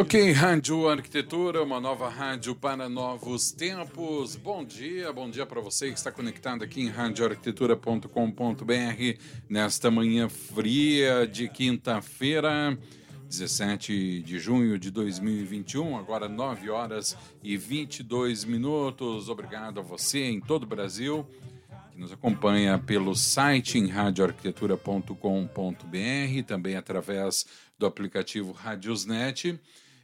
Ok, Rádio Arquitetura, uma nova rádio para novos tempos. Bom dia, bom dia para você que está conectado aqui em radioarquitetura.com.br nesta manhã fria de quinta-feira, 17 de junho de 2021, agora 9 horas e 22 minutos. Obrigado a você em todo o Brasil que nos acompanha pelo site em radioarquitetura.com.br, também através do aplicativo Radiosnet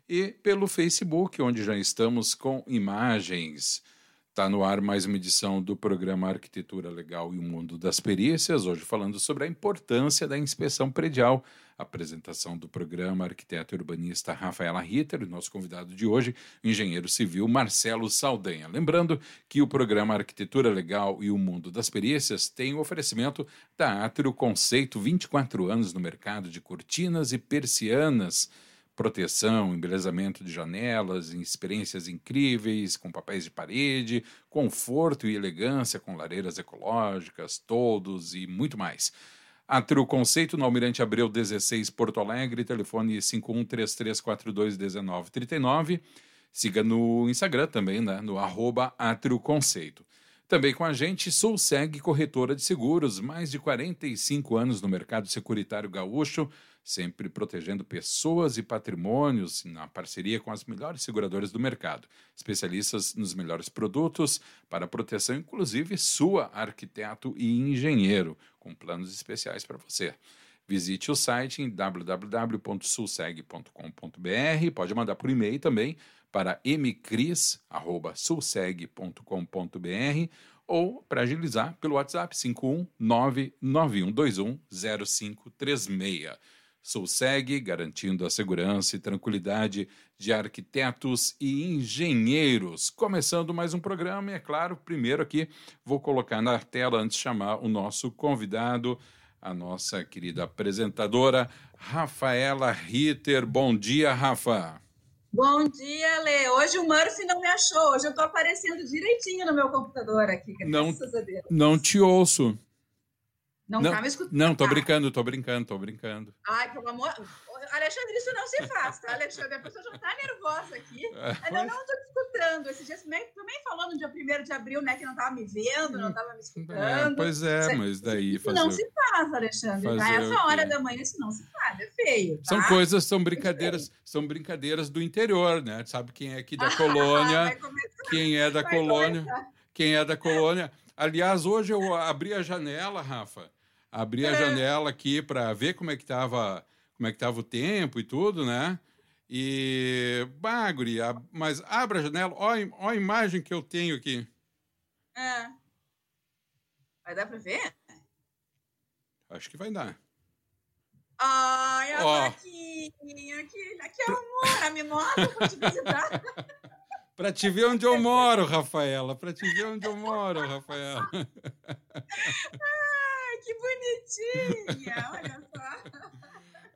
e pelo Facebook, onde já estamos com imagens. Está no ar mais uma edição do programa Arquitetura Legal e o Mundo das Perícias, hoje falando sobre a importância da inspeção predial. Apresentação do programa arquiteto urbanista Rafaela Ritter, e nosso convidado de hoje, engenheiro civil Marcelo Saldanha. Lembrando que o programa Arquitetura Legal e o Mundo das Perícias tem o oferecimento da Atrio Conceito, 24 anos no mercado de cortinas e persianas proteção, embelezamento de janelas, experiências incríveis com papéis de parede, conforto e elegância com lareiras ecológicas, todos e muito mais. Atrio Conceito no Almirante Abreu 16, Porto Alegre, telefone 5133421939. Siga no Instagram também, né, no arroba Conceito. Também com a gente, Soulseg Corretora de Seguros, mais de 45 anos no mercado securitário gaúcho, sempre protegendo pessoas e patrimônios na parceria com as melhores seguradoras do mercado, especialistas nos melhores produtos para proteção, inclusive sua, arquiteto e engenheiro, com planos especiais para você. Visite o site em www.sulseg.com.br, pode mandar por e-mail também para mcris@sulseg.com.br ou para agilizar pelo WhatsApp 51991210536. Sulseg, garantindo a segurança e tranquilidade de arquitetos e engenheiros. Começando mais um programa, e é claro, primeiro aqui vou colocar na tela antes de chamar o nosso convidado, a nossa querida apresentadora, Rafaela Ritter. Bom dia, Rafa. Bom dia, Lê. Hoje o Murphy não me achou. Hoje eu estou aparecendo direitinho no meu computador aqui. Não, não te ouço. Não, não escutando. Não, tô brincando, tô brincando, tô brincando. Ai, pelo amor. Alexandre, isso não se faz, tá, Alexandre? A pessoa já tá nervosa aqui. É, eu não tô te escutando. Esse dia também, também falou no dia 1 de abril, né, que não tava me vendo, não tava me escutando. É, pois é, mas daí. Isso fazer... não se faz, Alexandre. Tá? Essa hora da manhã isso não se faz, é feio. Tá? São coisas, são é brincadeiras, são brincadeiras do interior, né? Sabe quem é aqui da colônia? quem é da Vai colônia? Começar. Quem é da colônia? Aliás, hoje eu abri a janela, Rafa. Abri a é. janela aqui para ver como é que tava, como é que tava o tempo e tudo, né? E bagre, mas abra a janela, olha a imagem que eu tenho aqui. É. Vai dar para ver? Acho que vai dar. Ai, a oh. vaquinha, aqui, aqui é amor, me mostra para te visitar. Para te ver onde eu moro, Rafaela. Para te ver onde eu moro, Rafaela. Ai, que bonitinha! Olha só.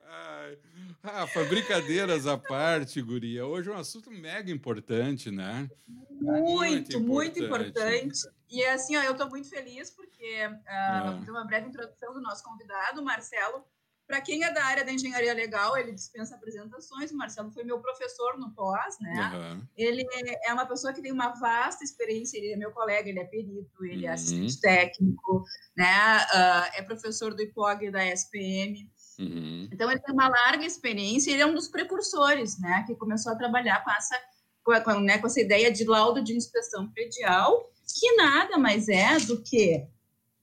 Ai. Rafa, brincadeiras à parte, Guria. Hoje é um assunto mega importante, né? Muito, muito importante. Muito importante. E assim, ó, eu estou muito feliz porque uh, é. vamos uma breve introdução do nosso convidado, Marcelo para quem é da área da engenharia legal, ele dispensa apresentações. O Marcelo foi meu professor no pós, né? Uhum. Ele é uma pessoa que tem uma vasta experiência. Ele é meu colega, ele é perito, ele é uhum. assistente técnico, né? Uh, é professor do IPOG da SPM. Uhum. Então ele tem uma larga experiência. Ele é um dos precursores, né? Que começou a trabalhar com essa, com, né, com essa ideia de laudo de inspeção predial, que nada mais é do que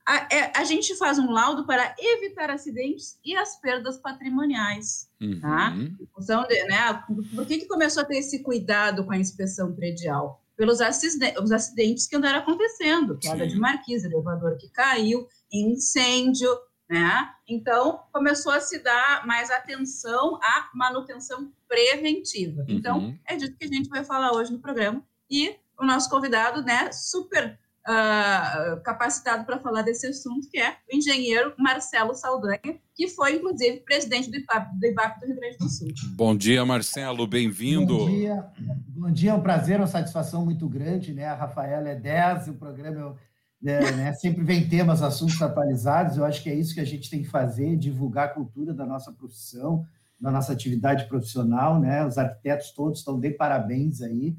a, é, a, gente faz um laudo para evitar acidentes e as perdas patrimoniais. Uhum. Tá? Então, né, por que, que começou a ter esse cuidado com a inspeção predial? pelos os acidentes que andaram acontecendo, queda Sim. de marquise, elevador que caiu, incêndio, né? Então, começou a se dar mais atenção à manutenção preventiva. Então, uhum. Então, é disso que a gente vai falar hoje no programa. E o nosso convidado, né, super uh, capacitado para falar desse assunto, que é o engenheiro Marcelo Saldanha, que foi, inclusive, presidente do IPAP do, IBAP do Rio Grande do Sul. Bom dia, Marcelo, bem-vindo. Bom dia, bom dia, é um prazer, uma satisfação muito grande, né? A Rafaela é 10, o programa é, né, sempre vem temas, assuntos atualizados, eu acho que é isso que a gente tem que fazer, divulgar a cultura da nossa profissão, da nossa atividade profissional, né? Os arquitetos todos estão de parabéns aí,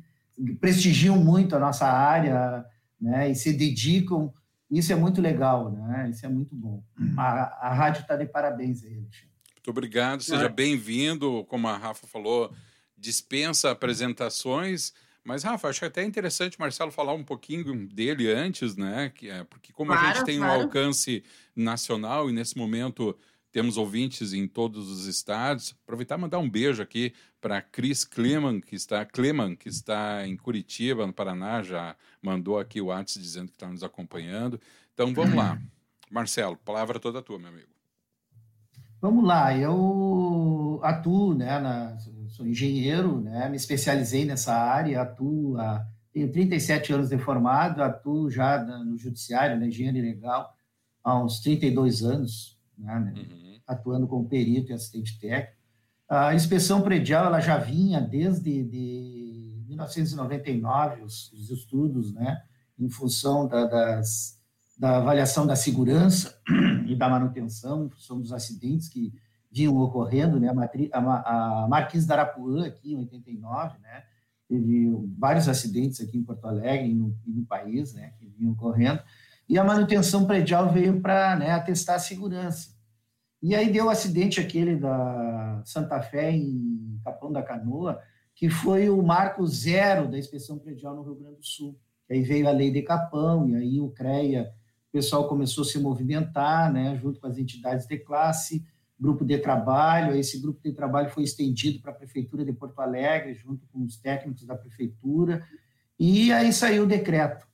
prestigiam muito a nossa área, né? E se dedicam. Isso é muito legal, né? Isso é muito bom. A, a rádio está de parabéns aí, Alexandre. Muito obrigado, seja é. bem-vindo. Como a Rafa falou, dispensa apresentações. Mas, Rafa, acho até interessante, Marcelo, falar um pouquinho dele antes, né? É, porque como claro, a gente tem claro. um alcance nacional e nesse momento temos ouvintes em todos os estados. Aproveitar e mandar um beijo aqui para Cris Kleman, que está Kleman, que está em Curitiba, no Paraná, já mandou aqui o WhatsApp dizendo que está nos acompanhando. Então vamos lá. Marcelo, palavra toda tua, meu amigo. Vamos lá, eu atuo, né, na, sou engenheiro, né, me especializei nessa área, atuo, há, tenho 37 anos de formado, atuo já no judiciário, na engenharia legal, há uns 32 anos, né, né? uhum atuando como perito e assistente técnico. A inspeção predial ela já vinha desde de 1999, os, os estudos, né, em função da, das, da avaliação da segurança e da manutenção, em função dos acidentes que vinham ocorrendo, né, a, matri, a, a da Arapuã, aqui em 89, né, teve vários acidentes aqui em Porto Alegre e no, e no país, né, que vinham ocorrendo, e a manutenção predial veio para né, atestar a segurança. E aí deu o acidente aquele da Santa Fé em Capão da Canoa, que foi o marco zero da inspeção predial no Rio Grande do Sul. E aí veio a lei de Capão, e aí o CREA, o pessoal começou a se movimentar, né, junto com as entidades de classe, grupo de trabalho, esse grupo de trabalho foi estendido para a Prefeitura de Porto Alegre, junto com os técnicos da Prefeitura, e aí saiu o decreto,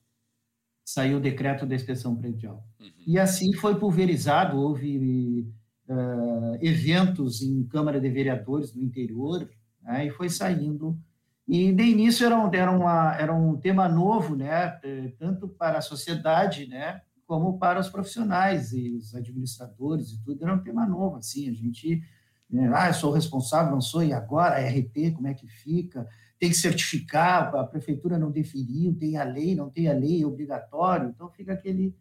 saiu o decreto da inspeção predial. Uhum. E assim foi pulverizado, houve uh, eventos em Câmara de Vereadores no interior, né, e foi saindo. E de início era um, era, uma, era um tema novo, né, eh, tanto para a sociedade, né, como para os profissionais e os administradores e tudo, era um tema novo, assim, a gente, né, ah, eu sou responsável, não sou, e agora, a RT, como é que fica? Tem que certificar, a prefeitura não definiu, tem a lei, não tem a lei, é obrigatório, então fica aquele,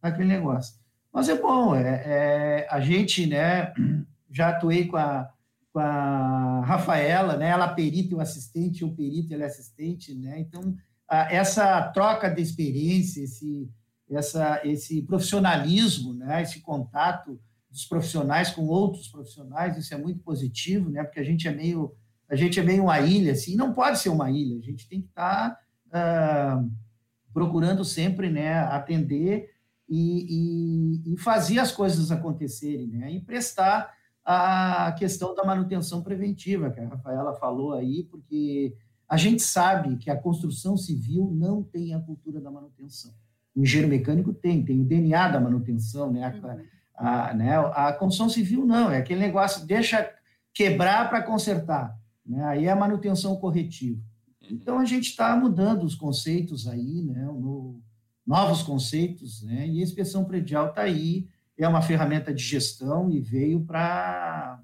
aquele negócio. Mas é bom, é, é, a gente, né, já atuei com a, com a Rafaela, né, ela perita e o assistente, o perito ele é assistente, né, então a, essa troca de experiência, esse, essa, esse profissionalismo, né, esse contato dos profissionais com outros profissionais, isso é muito positivo, né, porque a gente é meio, a gente é meio uma ilha, assim, não pode ser uma ilha, a gente tem que estar tá, uh, procurando sempre, né, atender e, e, e fazer as coisas acontecerem, né? E prestar a questão da manutenção preventiva, que a Rafaela falou aí, porque a gente sabe que a construção civil não tem a cultura da manutenção. O engenheiro mecânico tem, tem o DNA da manutenção, né? A, a, né? a construção civil não, é aquele negócio, deixa quebrar para consertar. Né? Aí é a manutenção corretiva. Uhum. Então, a gente está mudando os conceitos aí, né? No, novos conceitos, né? E a inspeção predial está aí, é uma ferramenta de gestão e veio para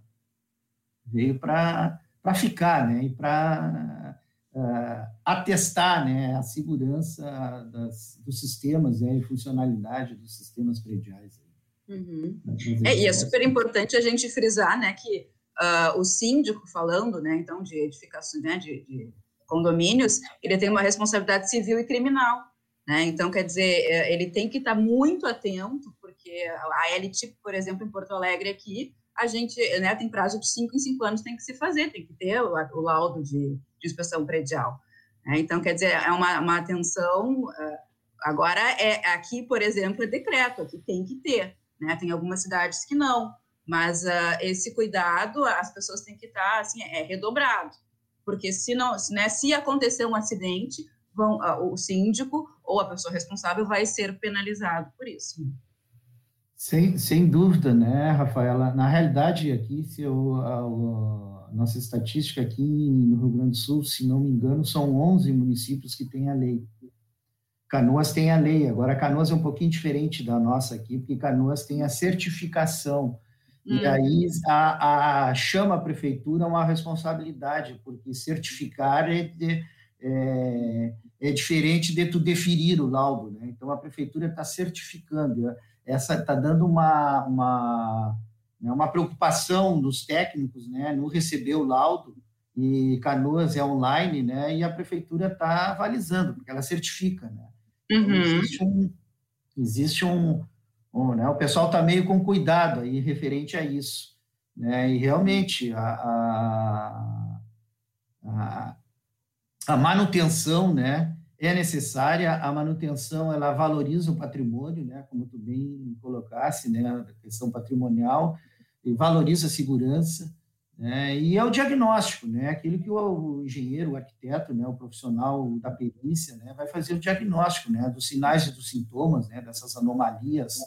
veio para ficar, né? E para uh, ah, atestar, né? A segurança das, dos sistemas, né? E funcionalidade dos sistemas prediais. Uhum. É, e é super importante a gente frisar, né? Que uh, o síndico falando, né? Então de edificações, né? de, de condomínios, ele tem uma responsabilidade civil e criminal. Né? Então, quer dizer, é, ele tem que estar muito atento, porque a LT, por exemplo, em Porto Alegre aqui, a gente né, tem prazo de 5 em 5 anos, tem que se fazer, tem que ter o, o laudo de, de, inspeção predial. Né? Então, quer dizer, é uma, uma atenção. É, agora, é aqui, por exemplo, é decreto, aqui tem que ter. Né? Tem algumas cidades que não, mas uh, esse cuidado, as pessoas têm que estar, assim, é redobrado. Porque se, não, se, né, se acontecer um acidente, vão, o síndico ou a pessoa responsável vai ser penalizado por isso. Sem, sem dúvida, né, Rafaela? Na realidade, aqui, se eu, a, a, nossa estatística aqui no Rio Grande do Sul, se não me engano, são 11 municípios que têm a lei. Canoas tem a lei, agora Canoas é um pouquinho diferente da nossa aqui, porque Canoas tem a certificação. Hum. E aí a, a, chama a prefeitura uma responsabilidade, porque certificar é, é, é diferente de tu deferir o laudo, né? Então a prefeitura está certificando, essa está dando uma, uma, né, uma preocupação dos técnicos, né? No receber o laudo e Canoas é online, né? E a prefeitura está avalizando, porque ela certifica, né? Uhum. Existe um, existe um, um né, o pessoal está meio com cuidado aí referente a isso, né? E realmente a, a, a, a manutenção, né? É necessária a manutenção, ela valoriza o patrimônio, né? Como tu bem colocasse, né? A questão patrimonial e valoriza a segurança. Né? E é o diagnóstico, né? aquilo que o, engenheiro, o arquiteto, né? o profissional da perícia né? vai fazer o diagnóstico né? dos sinais e dos sintomas, né? dessas anomalias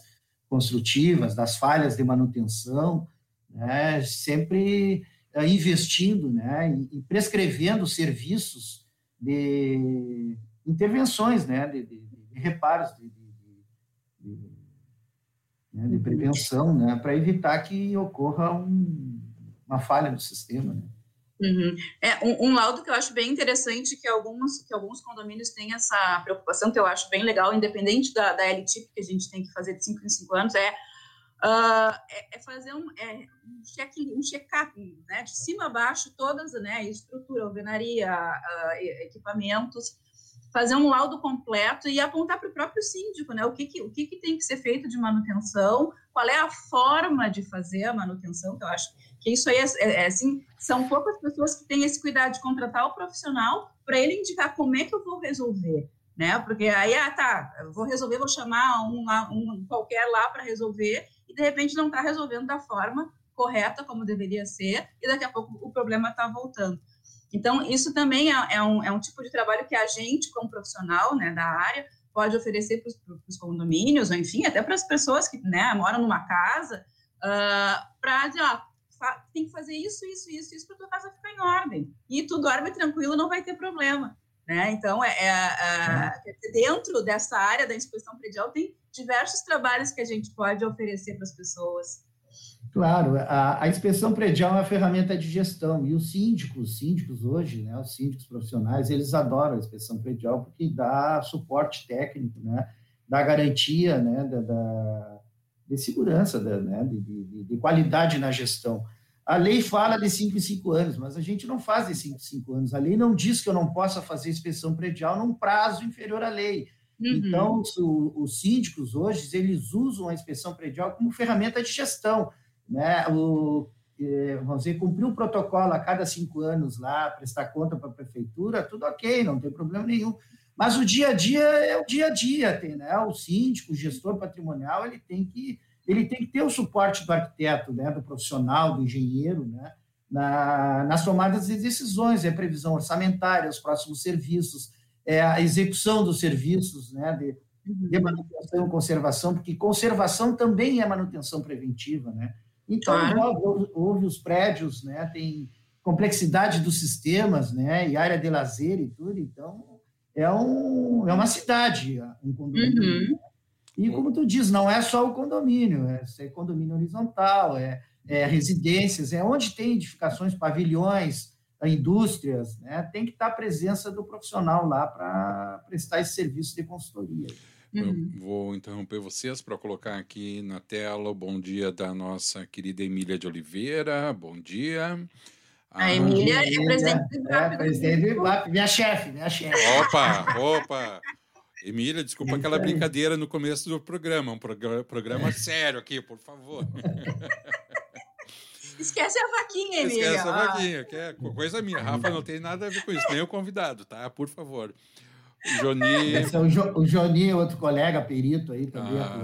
construtivas, das falhas de manutenção, né? sempre uh, investindo né? e, prescrevendo serviços de intervenções, né? de, de, de reparos, de, né? de prevenção, né? para evitar que ocorra um uma falha no sistema. Né? Uhum. É, um, um, laudo que eu acho bem interessante que alguns, que alguns condomínios têm essa preocupação, que eu acho bem legal, independente da, da LTIP que a gente tem que fazer de 5 em 5 anos, é, uh, é, é, fazer um, é, um check um check-up, né, de cima a baixo, todas, né, estrutura, alvenaria, uh, equipamentos, fazer um laudo completo e apontar para o próprio síndico, né, o que, que, o que, que tem que ser feito de manutenção, qual é a forma de fazer a manutenção, que eu acho que isso aí é, é, é, assim, são poucas pessoas que têm esse cuidado de contratar o profissional para ele indicar como é que eu vou resolver, né? Porque aí, ah, tá, vou resolver, vou chamar um, um qualquer lá para resolver de repente não está resolvendo da forma correta como deveria ser e daqui a pouco o problema está voltando. Então, isso também é, é, um, é um tipo de trabalho que a gente, como profissional né, da área, pode oferecer para os condomínios, ou enfim, até para as pessoas que né, moram numa casa, uh, para dizer, ó, tem que fazer isso, isso, isso, isso para tua casa ficar em ordem. E tu dorme tranquilo, não vai ter problema. Né? Então, é, é, é, dentro dessa área da inspeção predial, tem diversos trabalhos que a gente pode oferecer para as pessoas. Claro, a, a, inspeção predial é uma ferramenta de gestão, e os síndicos, os síndicos hoje, né, os síndicos profissionais, eles adoram a inspeção predial porque dá suporte técnico, né, dá garantia né, da, da de segurança, da, né, de, de, de, qualidade na gestão. A lei fala de 5 em 5 anos, mas a gente não faz de 5 em 5 anos. A lei não diz que eu não possa fazer inspeção predial num prazo inferior à lei. Uhum. Então, o, os síndicos hoje, eles usam a inspeção predial como ferramenta de gestão. Né? O, é, vamos dizer, cumprir um protocolo a cada cinco anos lá, prestar conta para a prefeitura, tudo ok, não tem problema nenhum. Mas o dia a dia é o dia a dia, tem, né? O síndico, o gestor patrimonial, ele tem que ele tem que ter o suporte do arquiteto, né, do profissional, do engenheiro, né, na, nas tomadas de decisões, é previsão orçamentária, os próximos serviços, é a execução dos serviços, né, de, de manutenção e conservação, porque conservação também é manutenção preventiva, né. Então, houve, houve os prédios, né, tem complexidade dos sistemas, né, e área de lazer e tudo, então é, um, é uma cidade, um condomínio. Uhum. E como tu diz, não é só o condomínio, é, é condomínio horizontal, é, é, residências, é onde tem edificações, pavilhões, indústrias, né? tem que estar a presença do profissional lá para prestar esse serviço de consultoria. Eu uhum. vou interromper vocês para colocar aqui na tela o bom dia da nossa querida Emília de Oliveira. Bom dia. A Emília é presidente do IBAP. É, presidente do IBAP, minha chefe, minha chefe. Opa, opa. Emília, desculpa aquela brincadeira no começo do programa. Um programa, programa sério aqui, por favor. Esquece a vaquinha, Emília. Esquece a vaquinha, que é coisa minha. Rafa não tem nada a ver com isso, nem o convidado, tá? Por favor. Joni. Esse é o, jo, o Joni, outro colega perito aí também. Ah,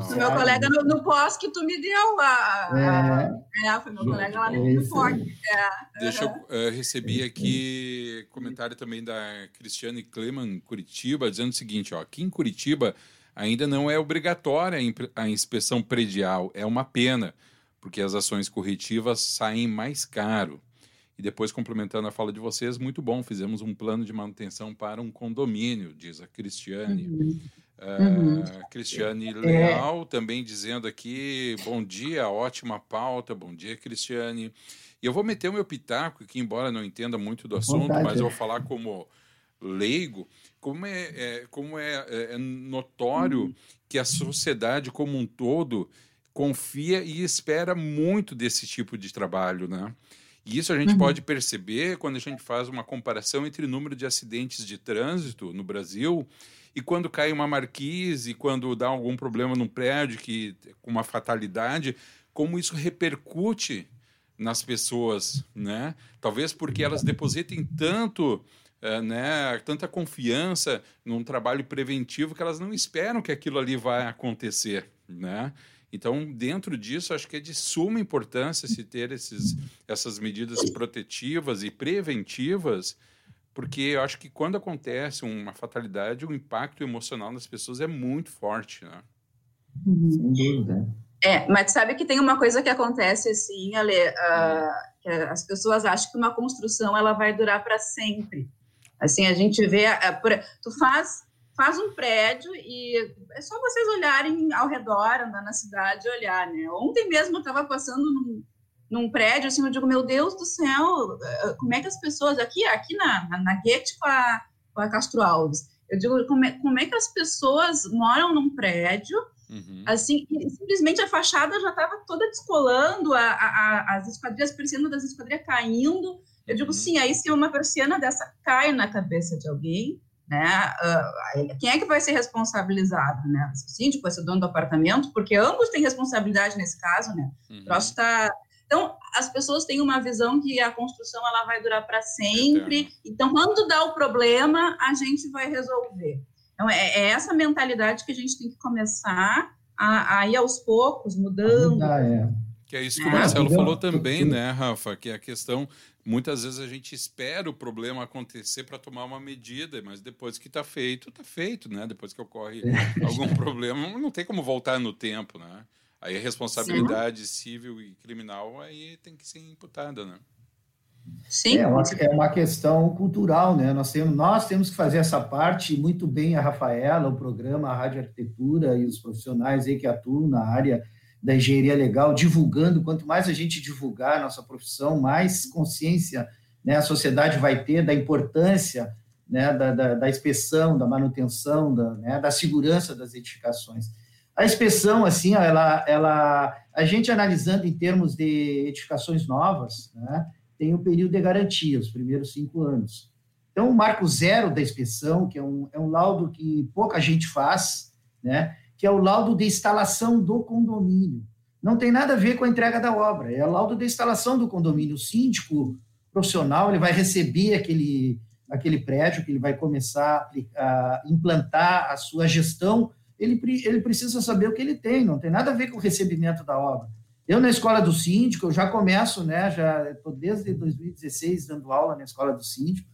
Isso, meu colega no, no pós que tu me deu. A, é. é foi meu colega lá no Forte. É. Deixa eu uh, receber aqui comentário também da Cristiane Kleman, Curitiba, dizendo o seguinte: ó, aqui em Curitiba ainda não é obrigatória a inspeção predial, é uma pena, porque as ações corretivas saem mais caro. E depois, complementando a fala de vocês, muito bom, fizemos um plano de manutenção para um condomínio, diz a Cristiane. Uhum. Uh, uhum. Cristiane é. Leal também dizendo aqui, bom dia, ótima pauta, bom dia, Cristiane. E eu vou meter o meu pitaco, que embora não entenda muito do assunto, Vontade. mas eu vou falar como leigo, como é, é como é, é, é notório uhum. que a sociedade como um todo confia e espera muito desse tipo de trabalho, né? E isso a gente uhum. pode perceber quando a gente faz uma comparação entre o número de acidentes de trânsito no Brasil e quando cai uma marquise, quando dá algum problema num prédio que com uma fatalidade, como isso repercute nas pessoas, né? Talvez porque elas depositem tanto, uh, né, tanta confiança num trabalho preventivo que elas não esperam que aquilo ali vai acontecer, né? Então, dentro disso, acho que é de suma importância se ter esses, essas medidas protetivas e preventivas, porque eu acho que quando acontece uma fatalidade, o impacto emocional das pessoas é muito forte, né? Uhum. Sem dúvida. É, mas sabe que tem uma coisa que acontece assim, Ale, uh, que as pessoas acham que uma construção ela vai durar para sempre. Assim, a gente vê, uh, tu faz faz um prédio e é só vocês olharem ao redor, andar na cidade e olhar, né? Ontem mesmo eu estava passando num, num, prédio, assim, eu digo, meu Deus do céu, eh, como é que as pessoas, aqui, aqui na, na, na Guete com a, com a Castro Alves, eu digo, como é, como é que as pessoas moram num prédio, uhum. assim, e simplesmente a fachada já estava toda descolando, a, a, a, as esquadrias, persianas das esquadrias caindo, eu digo, uhum. sim, aí se uma persiana dessa cai na cabeça de alguém, né? Uh, quem é que vai ser responsabilizado, né? O síndico vai ser dono do apartamento, porque ambos têm responsabilidade nesse caso, né? Uhum. O troço tá... Então, as pessoas têm uma visão que a construção ela vai durar para sempre. Então, quando dá o problema, a gente vai resolver. Então, é, é essa mentalidade que a gente tem que começar a, a ir aos poucos, mudando. Ah, é. Que é isso que o Marcelo falou também, né, Rafa? Que é a questão muitas vezes a gente espera o problema acontecer para tomar uma medida, mas depois que está feito, está feito, né? Depois que ocorre é. algum problema, não tem como voltar no tempo, né? Aí a responsabilidade Sim. civil e criminal aí tem que ser imputada, né? Sim. É uma, é uma questão cultural, né? Nós temos, nós temos que fazer essa parte muito bem a Rafaela, o programa, a Rádio Arquitetura e os profissionais aí que atuam na área da engenharia legal, divulgando. Quanto mais a gente divulgar a nossa profissão, mais consciência né, a sociedade vai ter da importância né, da, da, da inspeção, da manutenção, da, né, da segurança das edificações. A inspeção, assim, ela, ela, a gente analisando em termos de edificações novas, né, tem o período de garantia, os primeiros cinco anos. Então, o marco zero da inspeção, que é um, é um laudo que pouca gente faz, né, que é o laudo de instalação do condomínio. Não tem nada a ver com a entrega da obra, é o laudo de instalação do condomínio. O síndico profissional ele vai receber aquele, aquele prédio que ele vai começar a, implantar a sua gestão, ele, ele precisa saber o que ele tem, não tem nada a ver com o recebimento da obra. Eu, na escola do síndico, eu já começo, né, já estou desde 2016 dando aula na escola do síndico,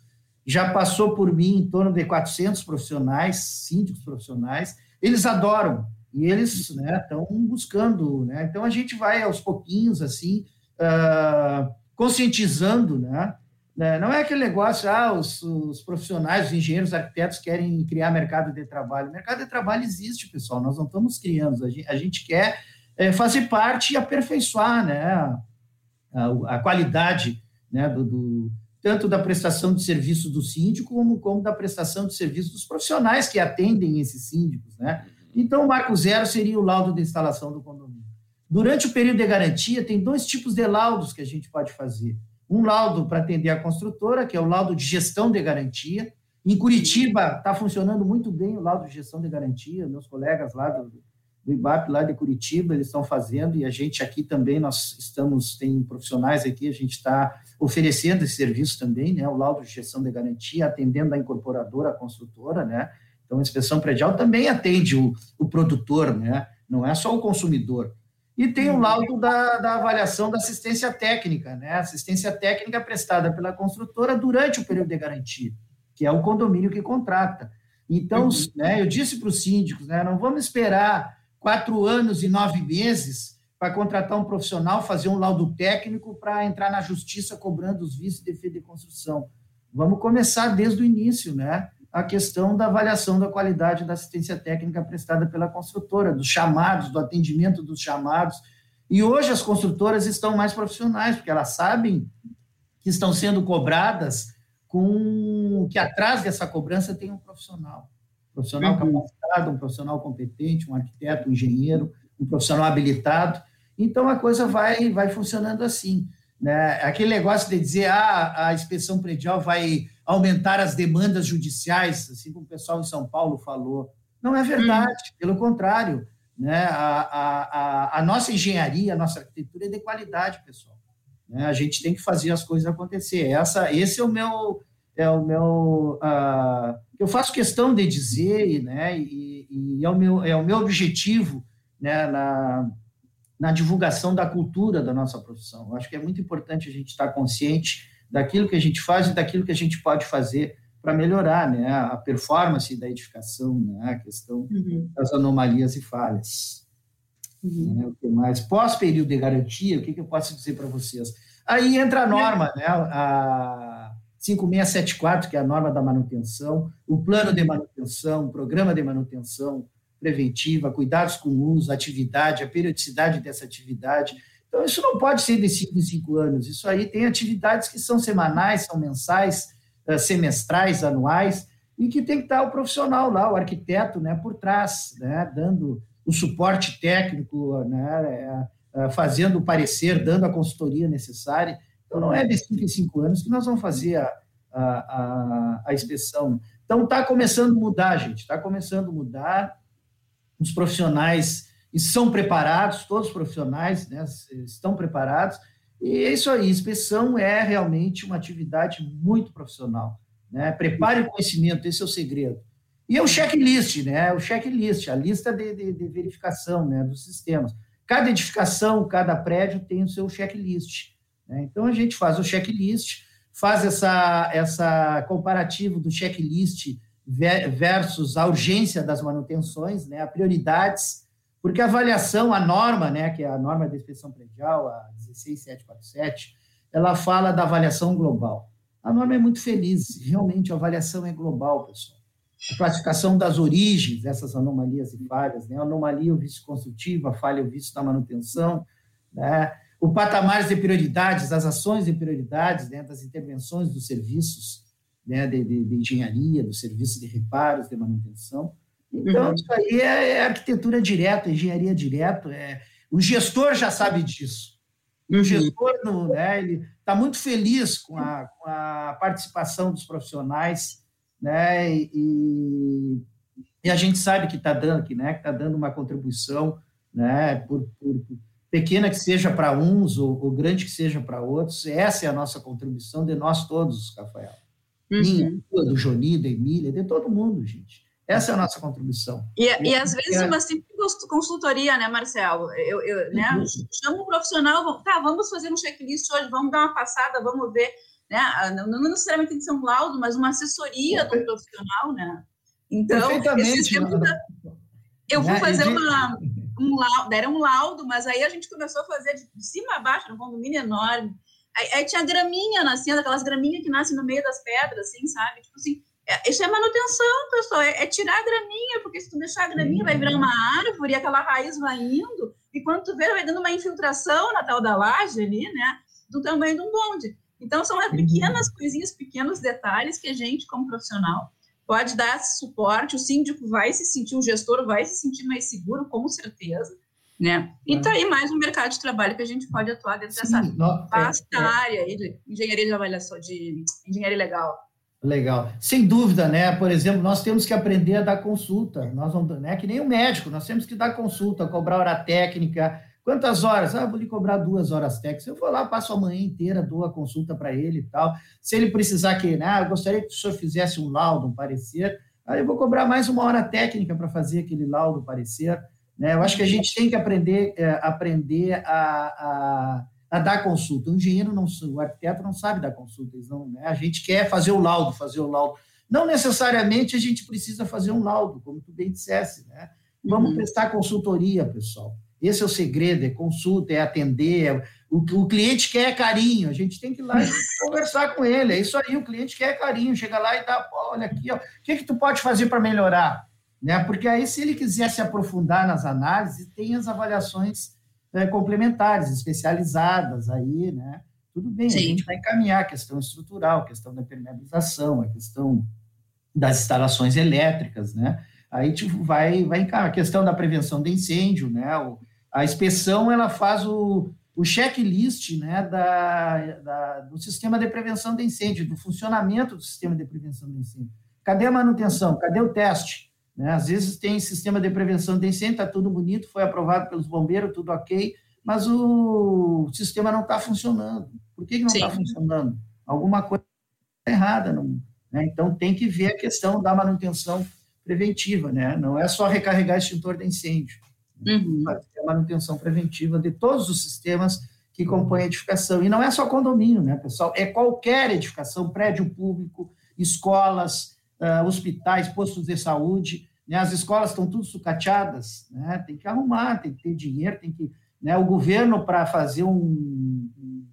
já passou por mim em torno de 400 profissionais, síndicos profissionais, eles adoram e eles estão né, buscando. Né? Então, a gente vai aos pouquinhos, assim, uh, conscientizando, né? né? Não é aquele negócio, ah, os, os, profissionais, os engenheiros, os arquitetos querem criar mercado de trabalho. O mercado de trabalho existe, pessoal, nós não estamos criando, a gente, a gente quer é, fazer parte e aperfeiçoar né, a, a qualidade né, do, do, tanto da prestação de serviço do síndico, como, como da prestação de serviço dos profissionais que atendem esses síndicos. Né? Então, o marco zero seria o laudo de instalação do condomínio. Durante o período de garantia, tem dois tipos de laudos que a gente pode fazer. Um laudo para atender a construtora, que é o laudo de gestão de garantia. Em Curitiba está funcionando muito bem o laudo de gestão de garantia, meus colegas lá do, do IBAP lá de Curitiba, eles estão fazendo, e a gente aqui também, nós estamos, tem profissionais aqui, a gente está oferecendo esse serviço também, né, o laudo de gestão de garantia, atendendo a incorporadora, a construtora, né, então a inspeção predial também atende o, o produtor, né, não é só o consumidor. E tem o laudo da, da avaliação da assistência técnica, né, assistência técnica prestada pela construtora durante o período de garantia, que é o condomínio que contrata. Então, uhum. né, eu disse para os síndicos, né, não vamos esperar quatro anos e nove meses para contratar um profissional, fazer um laudo técnico para entrar na justiça cobrando os vícios de defesa de construção. Vamos começar desde o início, né? A questão da avaliação da qualidade da assistência técnica prestada pela construtora, dos chamados, do atendimento dos chamados. E hoje as construtoras estão mais profissionais, porque elas sabem que estão sendo cobradas com que atrás dessa cobrança tem um profissional profissional uhum. capacitado, um profissional competente, um arquiteto, um engenheiro, um profissional habilitado. Então a coisa vai, vai funcionando assim. Né? Aquele negócio de dizer ah, a inspeção predial vai aumentar as demandas judiciais, assim como o pessoal em São Paulo falou. Não é verdade, uhum. pelo contrário. Né? A, a, a, a, nossa engenharia, a nossa arquitetura é de qualidade, pessoal. Né? A gente tem que fazer as coisas acontecer. Essa, esse é o meu, é o meu uh, eu faço questão de dizer, né, e, e, é, o meu, é o meu objetivo né, na, na divulgação da cultura da nossa profissão. Eu acho que é muito importante a gente estar consciente daquilo que a gente faz e daquilo que a gente pode fazer para melhorar né, a performance da edificação, né, a questão uhum. das anomalias e falhas. Uhum. Né, o que mais? Pós-período de garantia, o que, que eu posso dizer para vocês? Aí entra a norma, né, a, 5674, que é a norma da manutenção, o plano de manutenção, o programa de manutenção preventiva, cuidados com o uso, atividade, a periodicidade dessa atividade. Então, isso não pode ser de cinco em cinco anos. Isso aí tem atividades que são semanais, são mensais, eh, semestrais, anuais, e que tem que estar o profissional lá, o arquiteto, né, por trás, né, dando o suporte técnico, né, eh, eh, fazendo o parecer, dando a consultoria necessária. Então, não é de cinco em cinco anos que nós vamos fazer a, a, a, a inspeção. Então, está começando a mudar, gente, está começando a mudar. Os profissionais são preparados, todos os profissionais né, estão preparados, e é isso aí, inspeção é realmente uma atividade muito profissional. Né? Prepare o conhecimento, esse é o segredo. E é o checklist, né? O checklist, a lista de, de, de verificação né, dos sistemas. Cada edificação, cada prédio tem o seu checklist. Né? Então, a gente faz o checklist, faz essa, essa comparativo do checklist versus a urgência das manutenções, né? a prioridades, porque a avaliação, a norma, né, que é a norma da inspeção predial, a 16747, ela fala da avaliação global. A norma é muito feliz, realmente a avaliação é global, pessoal. A classificação das origens dessas anomalias e falhas, né? anomalia, o vício construtivo, a falha, o vício da manutenção, né? O patamar de prioridades, das ações de prioridades, né, das intervenções dos serviços né, de, de, de, engenharia, dos serviços de reparos, de manutenção. Então, uhum. isso aí é, é, arquitetura direta, engenharia direto. É, o gestor já sabe disso. E o uhum. gestor no, né, ele está muito feliz com a, com a, participação dos profissionais, né, e, e a gente sabe que está dando, que né, está dando uma contribuição né, por, por pequena que seja para uns ou, ou, grande que seja para outros, essa é a nossa contribuição de nós todos, Rafael. Uhum. Minha, do Joni, da Emília, de todo mundo, gente. Essa é a nossa contribuição. E, e, e às vezes é... uma simples consultoria, né, Marcelo? Eu, eu né, uhum. chamo um profissional, tá, vamos fazer um checklist hoje, vamos dar uma passada, vamos ver, né? Ah, não, não necessariamente tem que ser um laudo, mas uma assessoria do profissional, né? Então, Perfeitamente. eu vou né, fazer uma um laudo, deram um laudo, mas aí a gente começou a fazer de cima a baixo, um condomínio enorme. Aí, aí, tinha graminha nascendo, aquelas graminhas que nascem no meio das pedras, assim, sabe? Tipo assim, é, isso é manutenção, pessoal, é, é, tirar a graminha, porque se tu deixar a graminha vai virar uma árvore, e aquela raiz vai indo, e quando tu vê, vai dando uma infiltração na tal da laje ali, né? Do tamanho de um bonde. Então, são as pequenas coisinhas, pequenos detalhes que a gente, como profissional, pode dar esse suporte, o síndico vai se sentir, o gestor vai se sentir mais seguro, com certeza. Né? E está aí mais um mercado de trabalho que a gente pode atuar dentro Sim, dessa vasta é, é. área aí de engenharia de avaliação, de engenharia legal. Legal. Sem dúvida, né? Por exemplo, nós temos que aprender a dar consulta. Nós não, né? Que nem o médico, nós temos que dar consulta, cobrar hora técnica. Quantas horas? Ah, vou lhe cobrar duas horas técnicas. Eu vou lá, passo a manhã inteira, dou a consulta para ele e tal. Se ele precisar que, né, eu gostaria que o senhor fizesse um laudo, um parecer, aí eu vou cobrar mais uma hora técnica para fazer aquele laudo, parecer. Né? Eu acho que a gente tem que aprender, é, aprender a, a a dar consulta. O engenheiro não, o arquiteto não sabe dar consulta. Não, né? A gente quer fazer o laudo, fazer o laudo. Não necessariamente a gente precisa fazer um laudo, como tu bem dissesse, né? Vamos uhum. prestar consultoria, pessoal. Esse é o segredo, é consulta, é atender. É... O, o cliente quer carinho, a gente tem que ir lá e conversar com ele. É isso aí, o cliente quer carinho. Chega lá e dá, olha aqui, ó, o que, que tu pode fazer para melhorar? Né? Porque aí, se ele quiser se aprofundar nas análises, tem as avaliações é, complementares, especializadas aí, né? Tudo bem, Sim. a gente vai encaminhar a questão estrutural, a questão da permeabilização, a questão das instalações elétricas, né? Aí tipo, vai, vai encaminhar a questão da prevenção de incêndio, né? O, a inspeção, ela faz o, o checklist né, da, da, do sistema de prevenção de incêndio, do funcionamento do sistema de prevenção de incêndio. Cadê a manutenção? Cadê o teste? Né? Às vezes tem sistema de prevenção de incêndio, está tudo bonito, foi aprovado pelos bombeiros, tudo ok, mas o sistema não está funcionando. Por que, que não está funcionando? Alguma coisa está errada. Não, né? Então tem que ver a questão da manutenção preventiva, né? não é só recarregar extintor de incêndio. Uhum. a manutenção preventiva de todos os sistemas que compõem a edificação. E não é só condomínio, né, pessoal? É qualquer edificação, prédio público, escolas, uh, hospitais, postos de saúde, né? as escolas estão tudo sucateadas, né? tem que arrumar, tem que ter dinheiro, tem que... Né? O governo, para fazer um, um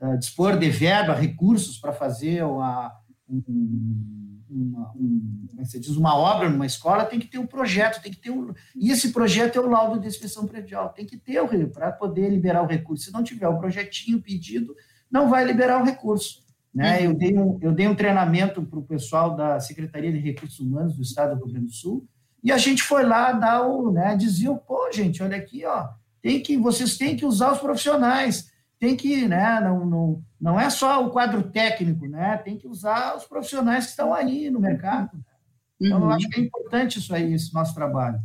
uh, dispor de verba, recursos para fazer uma, um, uma, um, como é diz, uma obra numa escola, tem que ter um projeto, tem que ter um, e esse projeto é o laudo de inspeção predial, tem que ter o para poder liberar o recurso. Se não tiver o projetinho pedido, não vai liberar o recurso. Né? Eu, dei um, eu dei um treinamento para o pessoal da Secretaria de Recursos Humanos do Estado do Rio Grande do Sul, e a gente foi lá dar o, né, dizia, pô, gente, olha aqui, ó, tem que, vocês têm que usar os profissionais, tem que, né, não, não, não é só o quadro técnico, né, tem que usar os profissionais que estão aí no mercado. Então, uhum. eu acho que é importante isso aí, esse nosso trabalho.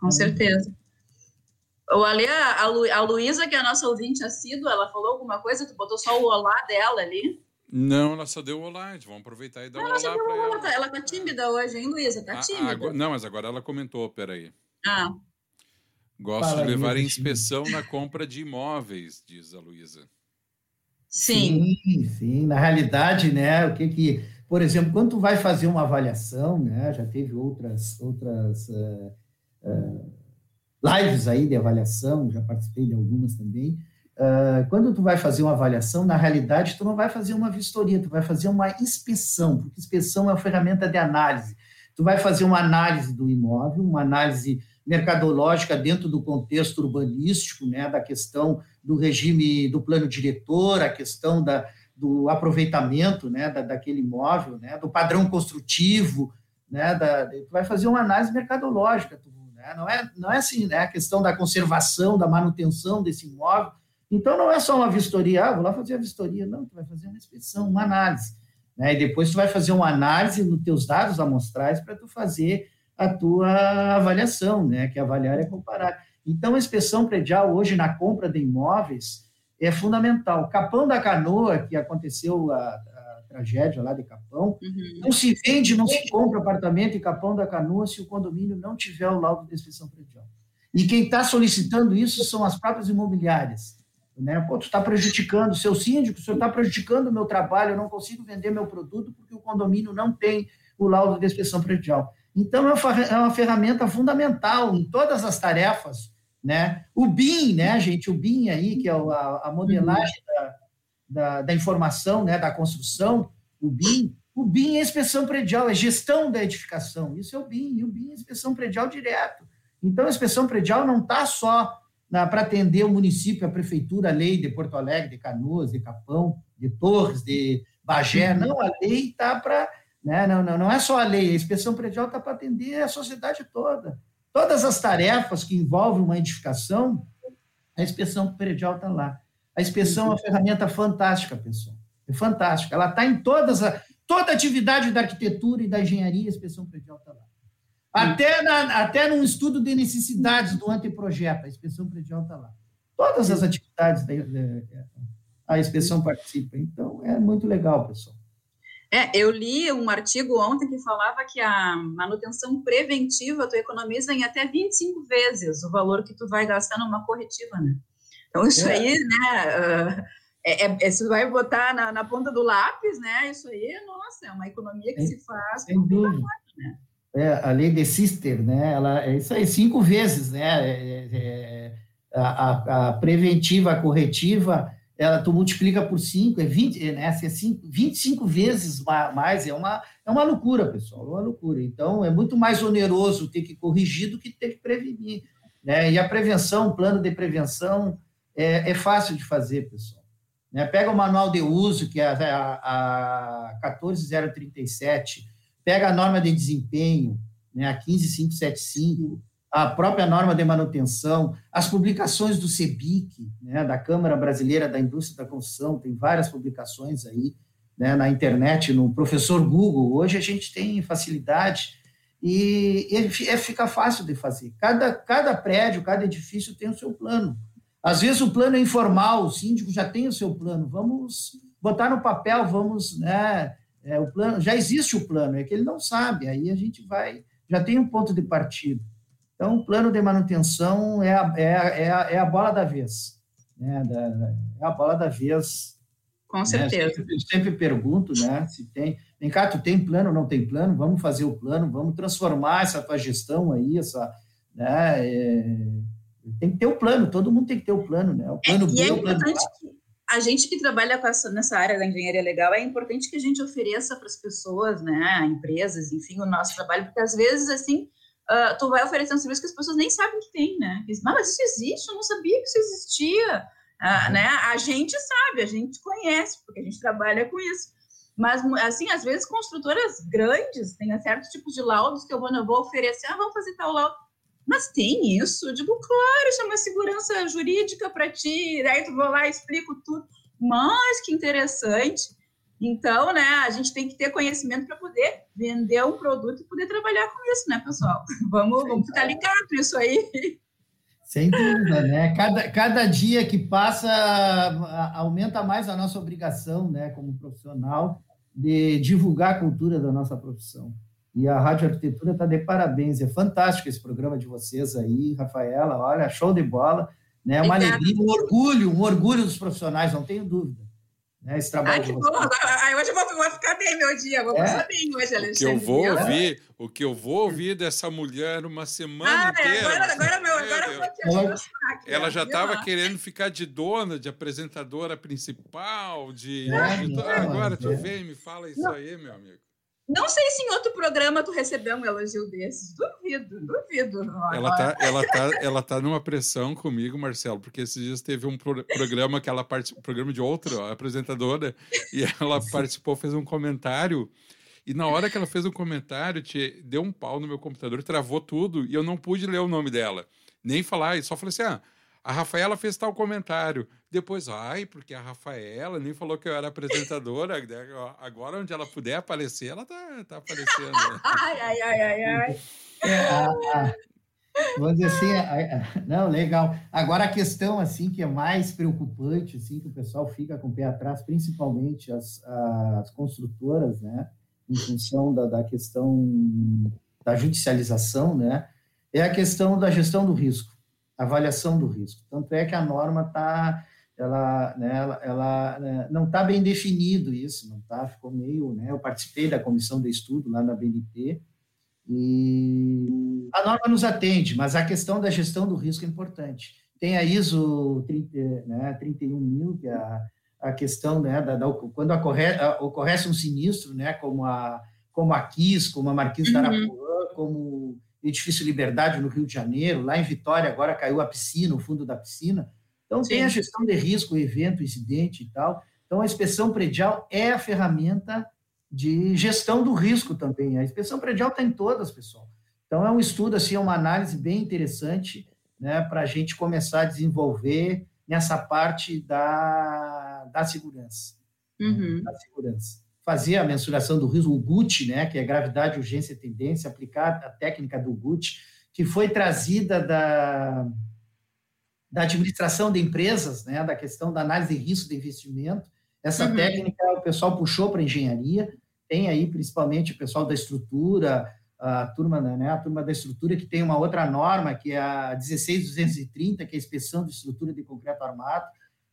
Com certeza. O Ali, a, Lu, a Luísa, que é a nossa ouvinte assídua, ela falou alguma coisa? Tu botou só o olá dela ali? Não, ela só deu olá, gente. Vamos aproveitar e dar um olá para ela. Tá, ela tá tímida hoje, hein, Luísa? Tá tímida. Agora, não, mas agora ela comentou, peraí. Ah. Gosto Fala, de levar em inspeção na compra de imóveis, diz a Luísa. Sim. sim. Sim, Na realidade, né, o que que... Por exemplo, quando tu vai fazer uma avaliação, né, já teve outras, outras uh, uh, lives aí de avaliação, já participei de algumas também, Uh, quando tu vai fazer uma avaliação, na realidade, tu não vai fazer uma vistoria, tu vai fazer uma inspeção, porque inspeção é uma ferramenta de análise. Tu vai fazer uma análise do imóvel, uma análise mercadológica dentro do contexto urbanístico, né, da questão do regime do plano diretor, a questão da, do aproveitamento, né, da, daquele imóvel, né, do padrão construtivo, né, da, tu vai fazer uma análise mercadológica, tu, né, não é não é assim, né, a questão da conservação, da manutenção desse imóvel, então, não é só uma vistoria, ah, vou lá fazer a vistoria. Não, tu vai fazer uma inspeção, uma análise. Né? E depois tu vai fazer uma análise nos teus dados amostrais para tu fazer a tua avaliação, né? que avaliar é comparar. Então, a inspeção predial hoje na compra de imóveis é fundamental. Capão da Canoa, que aconteceu a, a tragédia lá de Capão, uhum. não se vende, não se compra apartamento em Capão da Canoa se o condomínio não tiver o laudo de inspeção predial. E quem está solicitando isso são as próprias imobiliárias. Né? Pô, tu está prejudicando o seu síndico, o senhor está prejudicando o meu trabalho, eu não consigo vender meu produto porque o condomínio não tem o laudo de inspeção predial. Então, é uma é ferramenta fundamental em todas as tarefas. Né? O BIM, né, gente? O BIM aí, que é a, modelagem da, da, da, informação, né, da construção, o BIM. O BIM é inspeção predial, é gestão da edificação. Isso é o BIM, e o BIM é inspeção predial direto. Então, a inspeção predial não está só para atender o município, a prefeitura, a lei de Porto Alegre, de Canoas, de Capão, de Torres, de Bagé. Uhum. Não, a lei está para. Né, não, não, não é só a lei, a inspeção predial está para atender a sociedade toda. Todas as tarefas que envolvem uma edificação, a inspeção predial está lá. A inspeção é uma ferramenta fantástica, pessoal. É fantástica. Ela está em todas as. Toda atividade da arquitetura e da engenharia, a inspeção predial está lá. Até, na, até num estudo de necessidades do anteprojeto, a inspeção predial está lá. Todas as atividades da, a inspeção participa. Então, é muito legal, pessoal. É, eu li um artigo ontem que falava que a manutenção preventiva tu economiza em até 25 vezes o valor que tu vai gastar numa corretiva, né? Então, isso é. aí, né, é, é, é, você vai botar na, na, ponta do lápis, né, isso aí, nossa, é uma economia que se faz. Sem dúvida. Né? É, a lei de Sister, né, ela, é isso aí, cinco vezes, né, é, é, a, a, preventiva, a corretiva, ela tu multiplica por 5, é 20, né, é 5, 25 vezes mais, é uma, é uma loucura, pessoal, é uma loucura. Então, é muito mais oneroso ter que corrigir do que ter que prevenir. Né? E a prevenção, o plano de prevenção, é, é fácil de fazer, pessoal. Né? Pega o manual de uso, que é a, a, a 14037, pega a norma de desempenho, né, a 15575, a própria norma de manutenção, as publicações do CEBIC, né, da Câmara Brasileira da Indústria da Construção, tem várias publicações aí né, na internet, no professor Google. Hoje a gente tem facilidade e, e é, fica fácil de fazer. Cada, cada prédio, cada edifício tem o seu plano. Às vezes o plano é informal, o síndico já tem o seu plano. Vamos botar no papel, vamos, né? É, o plano já existe o plano, é que ele não sabe. Aí a gente vai, já tem um ponto de partida. Então, o plano de manutenção é a, é a, é a, é a bola da vez. Né? É a bola da vez. Com né? certeza. Eu sempre, eu sempre, pergunto né, se tem. Vem cá, tu tem plano ou não tem plano? Vamos fazer o plano, vamos transformar essa tua gestão aí, essa. Né, é, tem que ter o plano, todo mundo tem que ter o plano, né? O plano é, B, e é importante que a gente que trabalha essa, nessa área da engenharia legal, é importante que a gente ofereça para as pessoas, né, empresas, enfim, o nosso trabalho, porque às vezes, assim, uh, tu vai oferecendo serviço que as pessoas nem sabem que tem, né? Mas isso existe, eu não sabia que isso existia. Uh, né? A gente sabe, a gente conhece, porque a gente trabalha com isso. Mas, assim, às vezes, construtoras grandes têm certos tipos de laudos que eu vou, eu vou oferecer, ah, vamos fazer tal laudo. Mas tem isso? Eu digo, claro, isso é uma segurança jurídica para ti. Daí tu vou lá e explico tudo. Mas que interessante. Então, né, a gente tem que ter conhecimento para poder vender um produto e poder trabalhar com isso, né, pessoal? Vamos, vamos ficar ligados nisso aí. Sem dúvida, né? Cada, cada dia que passa aumenta mais a nossa obrigação, né, como profissional, de divulgar a cultura da nossa profissão. E a Rádio Arquitetura está de parabéns, é fantástico esse programa de vocês aí, Rafaela, olha, show de bola, né? Uma alegria, um orgulho, um orgulho dos profissionais, não tenho dúvida né, esse trabalho. Ai, que bom! Agora, hoje eu vou, vou, ficar bem meu dia, vou é? passar bem hoje, Alexandre. O que eu vou ouvir, o que eu vou ouvir dessa mulher uma semana ah, inteira. Agora, agora, meu, agora meu ela, ela já estava querendo ficar de dona, de apresentadora principal, de. É, de agora tu vem e me fala isso não. aí, meu amigo. Não sei se em outro programa tu recebeu um elogio desses. Duvido, duvido. Ela tá, ela tá, ela tá numa pressão comigo, Marcelo, porque esses dias teve um pro programa que ela participou, programa de outra apresentadora, e ela participou, fez um comentário. E na hora que ela fez um comentário, te deu um pau no meu computador, travou tudo, e eu não pude ler o nome dela, nem falar, e só falei assim: ah, a Rafaela fez tal comentário. Depois, ai, porque a Rafaela nem falou que eu era apresentadora. Né, agora, onde ela puder aparecer, ela tá, tá aparecendo. ai, ai, ai, ai, ai. É, vamos dizer assim, não, legal. Agora a questão assim que é mais preocupante, assim que o pessoal fica com o pé atrás, principalmente as, as construtoras, né, em função da, da questão da judicialização, né, é a questão da gestão do risco avaliação do risco. Tanto é que a norma está, ela, né, ela, ela né, não está bem definido isso, não está, ficou meio, né, eu participei da comissão de estudo lá na BNT e a norma nos atende, mas a questão da gestão do risco é importante. Tem a ISO 30, né, 31 mil, que é a, a questão, né, da, da quando ocorre, ocorresse um sinistro, né, como a, como a KIS, como a Marquise uhum. Arapuã, como Edifício Liberdade, no Rio de Janeiro, lá em Vitória, agora caiu a piscina, o fundo da piscina. Então, Sim. tem a gestão de risco, evento, incidente e tal. Então, a inspeção predial é a ferramenta de gestão do risco também. A inspeção predial está em todas, pessoal. Então, é um estudo, assim, é uma análise bem interessante né, para a gente começar a desenvolver nessa parte da, da segurança. Uhum. Da segurança. Fazer a mensuração do risco, o GUT, né, que é gravidade, urgência e tendência, aplicar a técnica do GUT, que foi trazida da, da administração de empresas, né, da questão da análise de risco de investimento. Essa uhum. técnica o pessoal puxou para a engenharia, tem aí principalmente o pessoal da estrutura, a turma, né, a turma da estrutura que tem uma outra norma, que é a 16230, que é a inspeção de estrutura de concreto armado.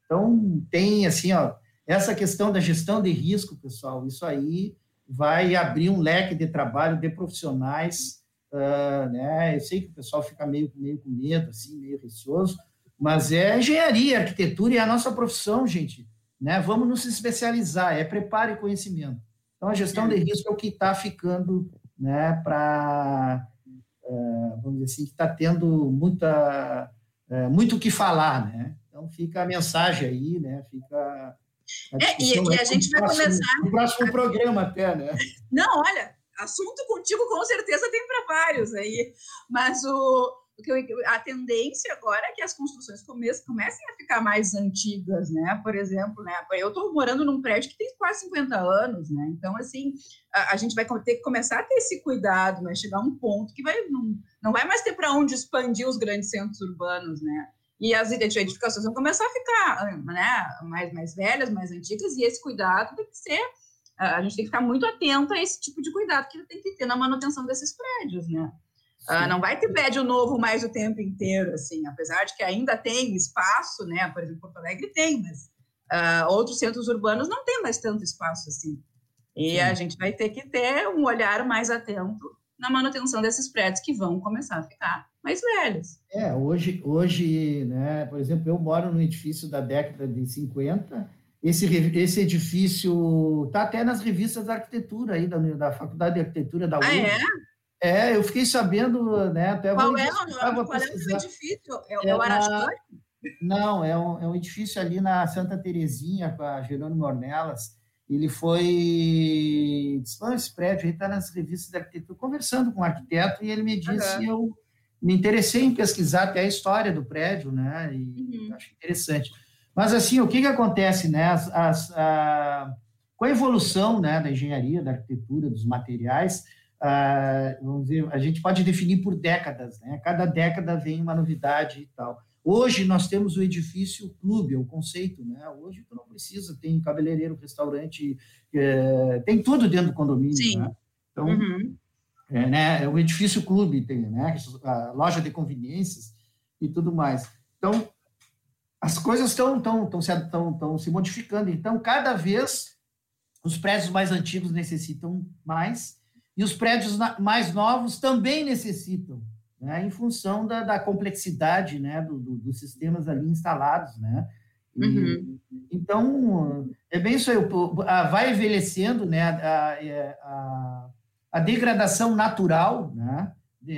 Então, tem assim, ó, essa questão da gestão de risco, pessoal, isso aí vai abrir um leque de trabalho de profissionais, uh, né? Eu sei que o pessoal fica meio, meio com medo, assim, meio receoso, mas é engenharia, arquitetura e a nossa profissão, gente, né? Vamos nos especializar, é preparo e conhecimento. Então, a gestão de risco é o que está ficando, né, para, uh, vamos dizer assim, que está tendo muita, uh, muito o que falar, né? Então, fica a mensagem aí, né? Fica é, e, e, a gente vai próximo, começar. No próximo programa, até, né? Não, olha, assunto contigo com certeza tem para vários aí. Mas o, a tendência agora é que as construções comecem, comecem a ficar mais antigas, né? Por exemplo, né? Eu estou morando num prédio que tem quase 50 anos, né? Então, assim, a, a, gente vai ter que começar a ter esse cuidado, vai chegar um ponto que vai, não, não vai mais ter para onde expandir os grandes centros urbanos, né? E as edificações vão começar a ficar né, mais, mais velhas, mais antigas, e esse cuidado tem que ser, a gente tem que ficar muito atento a esse tipo de cuidado que tem que ter na manutenção desses prédios, né? Uh, não vai ter prédio novo mais o tempo inteiro, assim, apesar de que ainda tem espaço, né? Por exemplo, Porto Alegre tem, mas uh, outros centros urbanos não tem mais tanto espaço assim. E Sim. a gente vai ter que ter um olhar mais atento na manutenção desses prédios que vão começar a ficar mais velhos. É, hoje, hoje né, por exemplo, eu moro num edifício da década de 50, esse, esse edifício está até nas revistas da arquitetura aí, da, da Faculdade de Arquitetura da UFRGS. Ah, é? É, eu fiquei sabendo, né, até... Qual é, o, qual é o edifício? É, é o Aratório? Não, é um, é um edifício ali na Santa Terezinha, com a Jerônimo Ornelas, ele foi disse, esse prédio está nas revistas de arquitetura, conversando com o arquiteto, e ele me disse, uhum. eu me interessei em pesquisar até a história do prédio, né, e uhum. acho interessante. Mas, assim, o que que acontece, né, as, as, a, com a evolução, né, da engenharia, da arquitetura, dos materiais, a, vamos dizer, a gente pode definir por décadas, né, cada década vem uma novidade e tal. Hoje nós temos o edifício clube, é o conceito, né? Hoje tu não precisa, tem cabeleireiro, restaurante, é, tem tudo dentro do condomínio, Sim. Né? Então, uhum. é, né, é o edifício clube, tem né, a loja de conveniências e tudo mais. Então, as coisas estão tão, tão, tão, tão se modificando. Então, cada vez os prédios mais antigos necessitam mais e os prédios mais novos também necessitam né, em função da, da complexidade né, do, do, dos sistemas ali instalados. Né? E, uhum. Então, é bem isso aí, vai envelhecendo né, a, é, a, a degradação natural, né,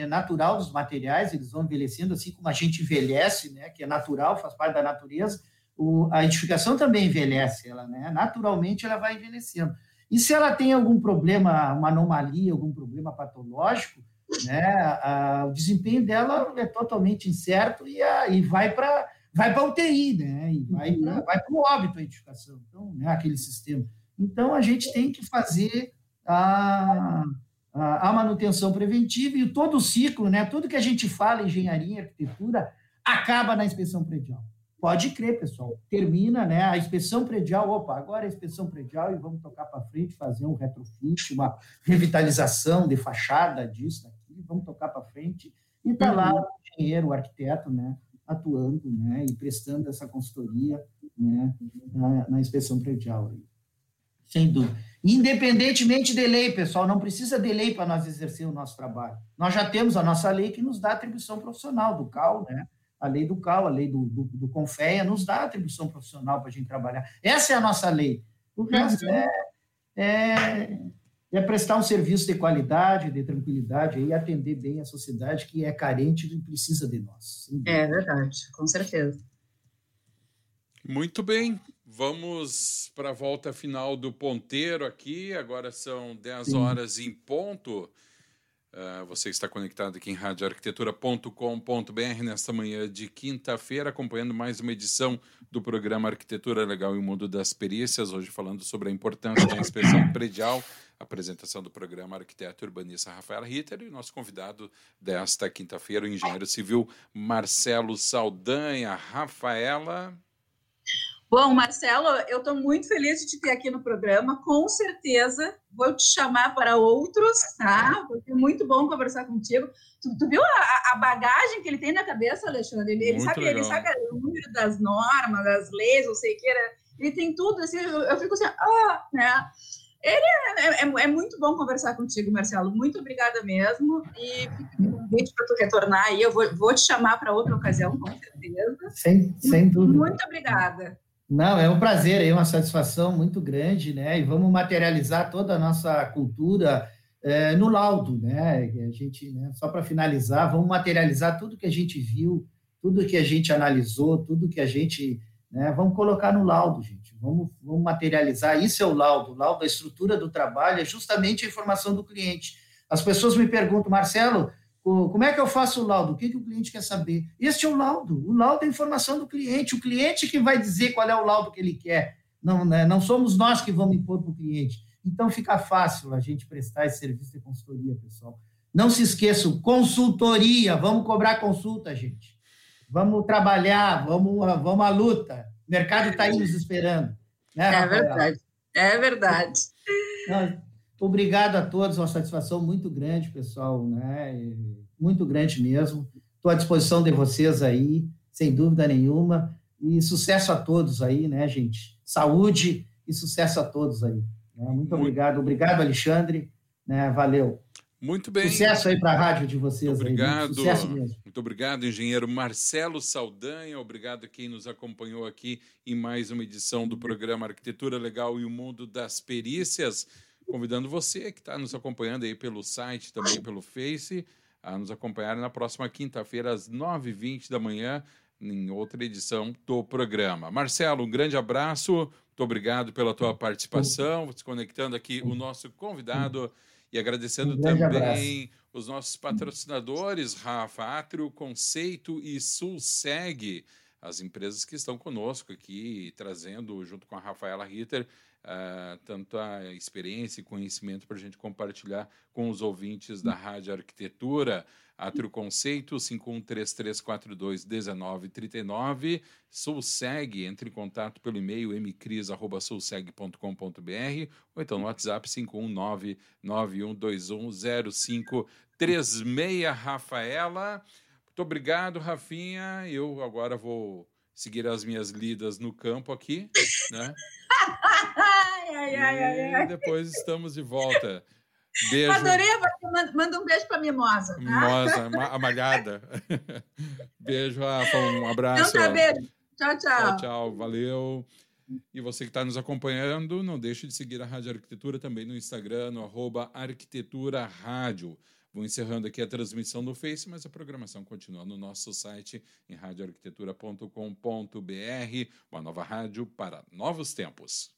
natural dos materiais, eles vão envelhecendo, assim como a gente envelhece, né, que é natural, faz parte da natureza, o, a edificação também envelhece, ela, né, naturalmente ela vai envelhecendo. E se ela tem algum problema, uma anomalia, algum problema patológico, né? A, o desempenho dela é totalmente incerto e, a, e vai para vai para UTI, né? E vai para uhum. vai o óbito a edificação, então, né? aquele sistema. Então, a gente tem que fazer a, a, a, manutenção preventiva e todo o ciclo, né? Tudo que a gente fala, engenharia, arquitetura, acaba na inspeção predial. Pode crer, pessoal. Termina, né? A inspeção predial, opa, agora é a inspeção predial e vamos tocar para frente, fazer um retrofit, uma revitalização de fachada disso, vamos tocar para frente. E está lá uhum. o engenheiro, o arquiteto, né, atuando, né, e prestando essa consultoria, né, na, na inspeção predial. Sem dúvida. Independentemente de lei, pessoal, não precisa de lei para nós exercer o nosso trabalho. Nós já temos a nossa lei que nos dá atribuição profissional do CAL, né? A lei do CAL, a lei do, do, do CONFEA, nos dá atribuição profissional para a gente trabalhar. Essa é a nossa lei. O resto uhum. é, é é prestar um serviço de qualidade, de tranquilidade e atender bem a sociedade que é carente e precisa de nós. É verdade, com certeza. Muito bem, vamos para a volta final do ponteiro aqui. Agora são 10 horas em ponto. Uh, você está conectado aqui em radioarquitetura.com.br nesta manhã de quinta-feira, acompanhando mais uma edição do programa Arquitetura Legal e o Mundo das Perícias. Hoje falando sobre a importância da inspeção predial, apresentação do programa arquiteto urbanista Rafael Ritter e nosso convidado desta quinta-feira, o engenheiro civil Marcelo Saldanha. Rafaela, Bom, Marcelo, eu estou muito feliz de te ter aqui no programa. Com certeza vou te chamar para outros, tá? Porque é muito bom conversar contigo. Tu, tu viu a, a, bagagem que ele tem na cabeça, Alexandre? Ele, ele sabe, ele sabe o número das normas, das leis, não sei o que. Ele tem tudo, assim, eu, eu fico assim, ah, né? Ele é, é, é, é, muito bom conversar contigo, Marcelo. Muito obrigada mesmo. E fica um convite para tu retornar aí. Eu vou, vou te chamar para outra ocasião, com certeza. Sem, sem dúvida. Muito obrigada. Não, é um prazer, é uma satisfação muito grande, né? E vamos materializar toda a nossa cultura é, no laudo, né? A gente, né, só para finalizar, vamos materializar tudo que a gente viu, tudo que a gente analisou, tudo que a gente, né? Vamos colocar no laudo, gente. Vamos, vamos materializar. Isso é o laudo. O laudo, a estrutura do trabalho é justamente a informação do cliente. As pessoas me perguntam, Marcelo, como é que eu faço o laudo? O que, que o cliente quer saber? Este é o laudo. O laudo é a informação do cliente. O cliente que vai dizer qual é o laudo que ele quer. Não, né? não somos nós que vamos impor para o cliente. Então fica fácil a gente prestar esse serviço de consultoria, pessoal. Não se esqueçam, consultoria. Vamos cobrar consulta, gente. Vamos trabalhar, vamos, vamos à luta. O mercado está aí nos esperando. Né, é verdade. É verdade. Obrigado a todos, uma satisfação muito grande, pessoal, né? Muito grande mesmo. Estou à disposição de vocês aí, sem dúvida nenhuma. E sucesso a todos aí, né, gente? Saúde e sucesso a todos aí. Né? Muito obrigado. Obrigado, Alexandre. Né? Valeu. Muito bem. Sucesso aí para a rádio de vocês. Muito obrigado. Aí, Sucesso mesmo. Muito obrigado, engenheiro Marcelo Saldanha. Obrigado a quem nos acompanhou aqui em mais uma edição do programa Arquitetura Legal e o Mundo das Perícias convidando você que está nos acompanhando aí pelo site, também pelo Face, a nos acompanhar na próxima quinta-feira, às 9h20 da manhã, em outra edição do programa. Marcelo, um grande abraço, muito obrigado pela tua participação, se conectando aqui o nosso convidado e agradecendo um também abraço. os nossos patrocinadores, Rafa, Atrio, Conceito e Sulseg, as empresas que estão conosco aqui, trazendo, junto com a Rafaela Ritter, uh, a experiência e conhecimento para a gente compartilhar com os ouvintes da Rádio Arquitetura. Atrio Conceito, 5133421939. Sulseg, entre em contato pelo e-mail mcris.sulseg.com.br ou então no WhatsApp 519-9121-0536. Rafaela, muito obrigado, Rafinha. Eu agora vou seguir as minhas lidas no campo aqui, né? ai, ai, ai, ai. E depois estamos de volta. Beijo. Adorei, manda um beijo para a Mimosa. Tá? Mimosa, a malhada. beijo, Rafa, um abraço. Então tá, beijo. Tchau, tchau. Tchau, tchau, valeu. E você que está nos acompanhando, não deixe de seguir a Rádio Arquitetura também no Instagram, no arroba Arquitetura Rádio. Vou encerrando aqui a transmissão no Face, mas a programação continua no nosso site em radioarquitetura.com.br, uma nova rádio para novos tempos.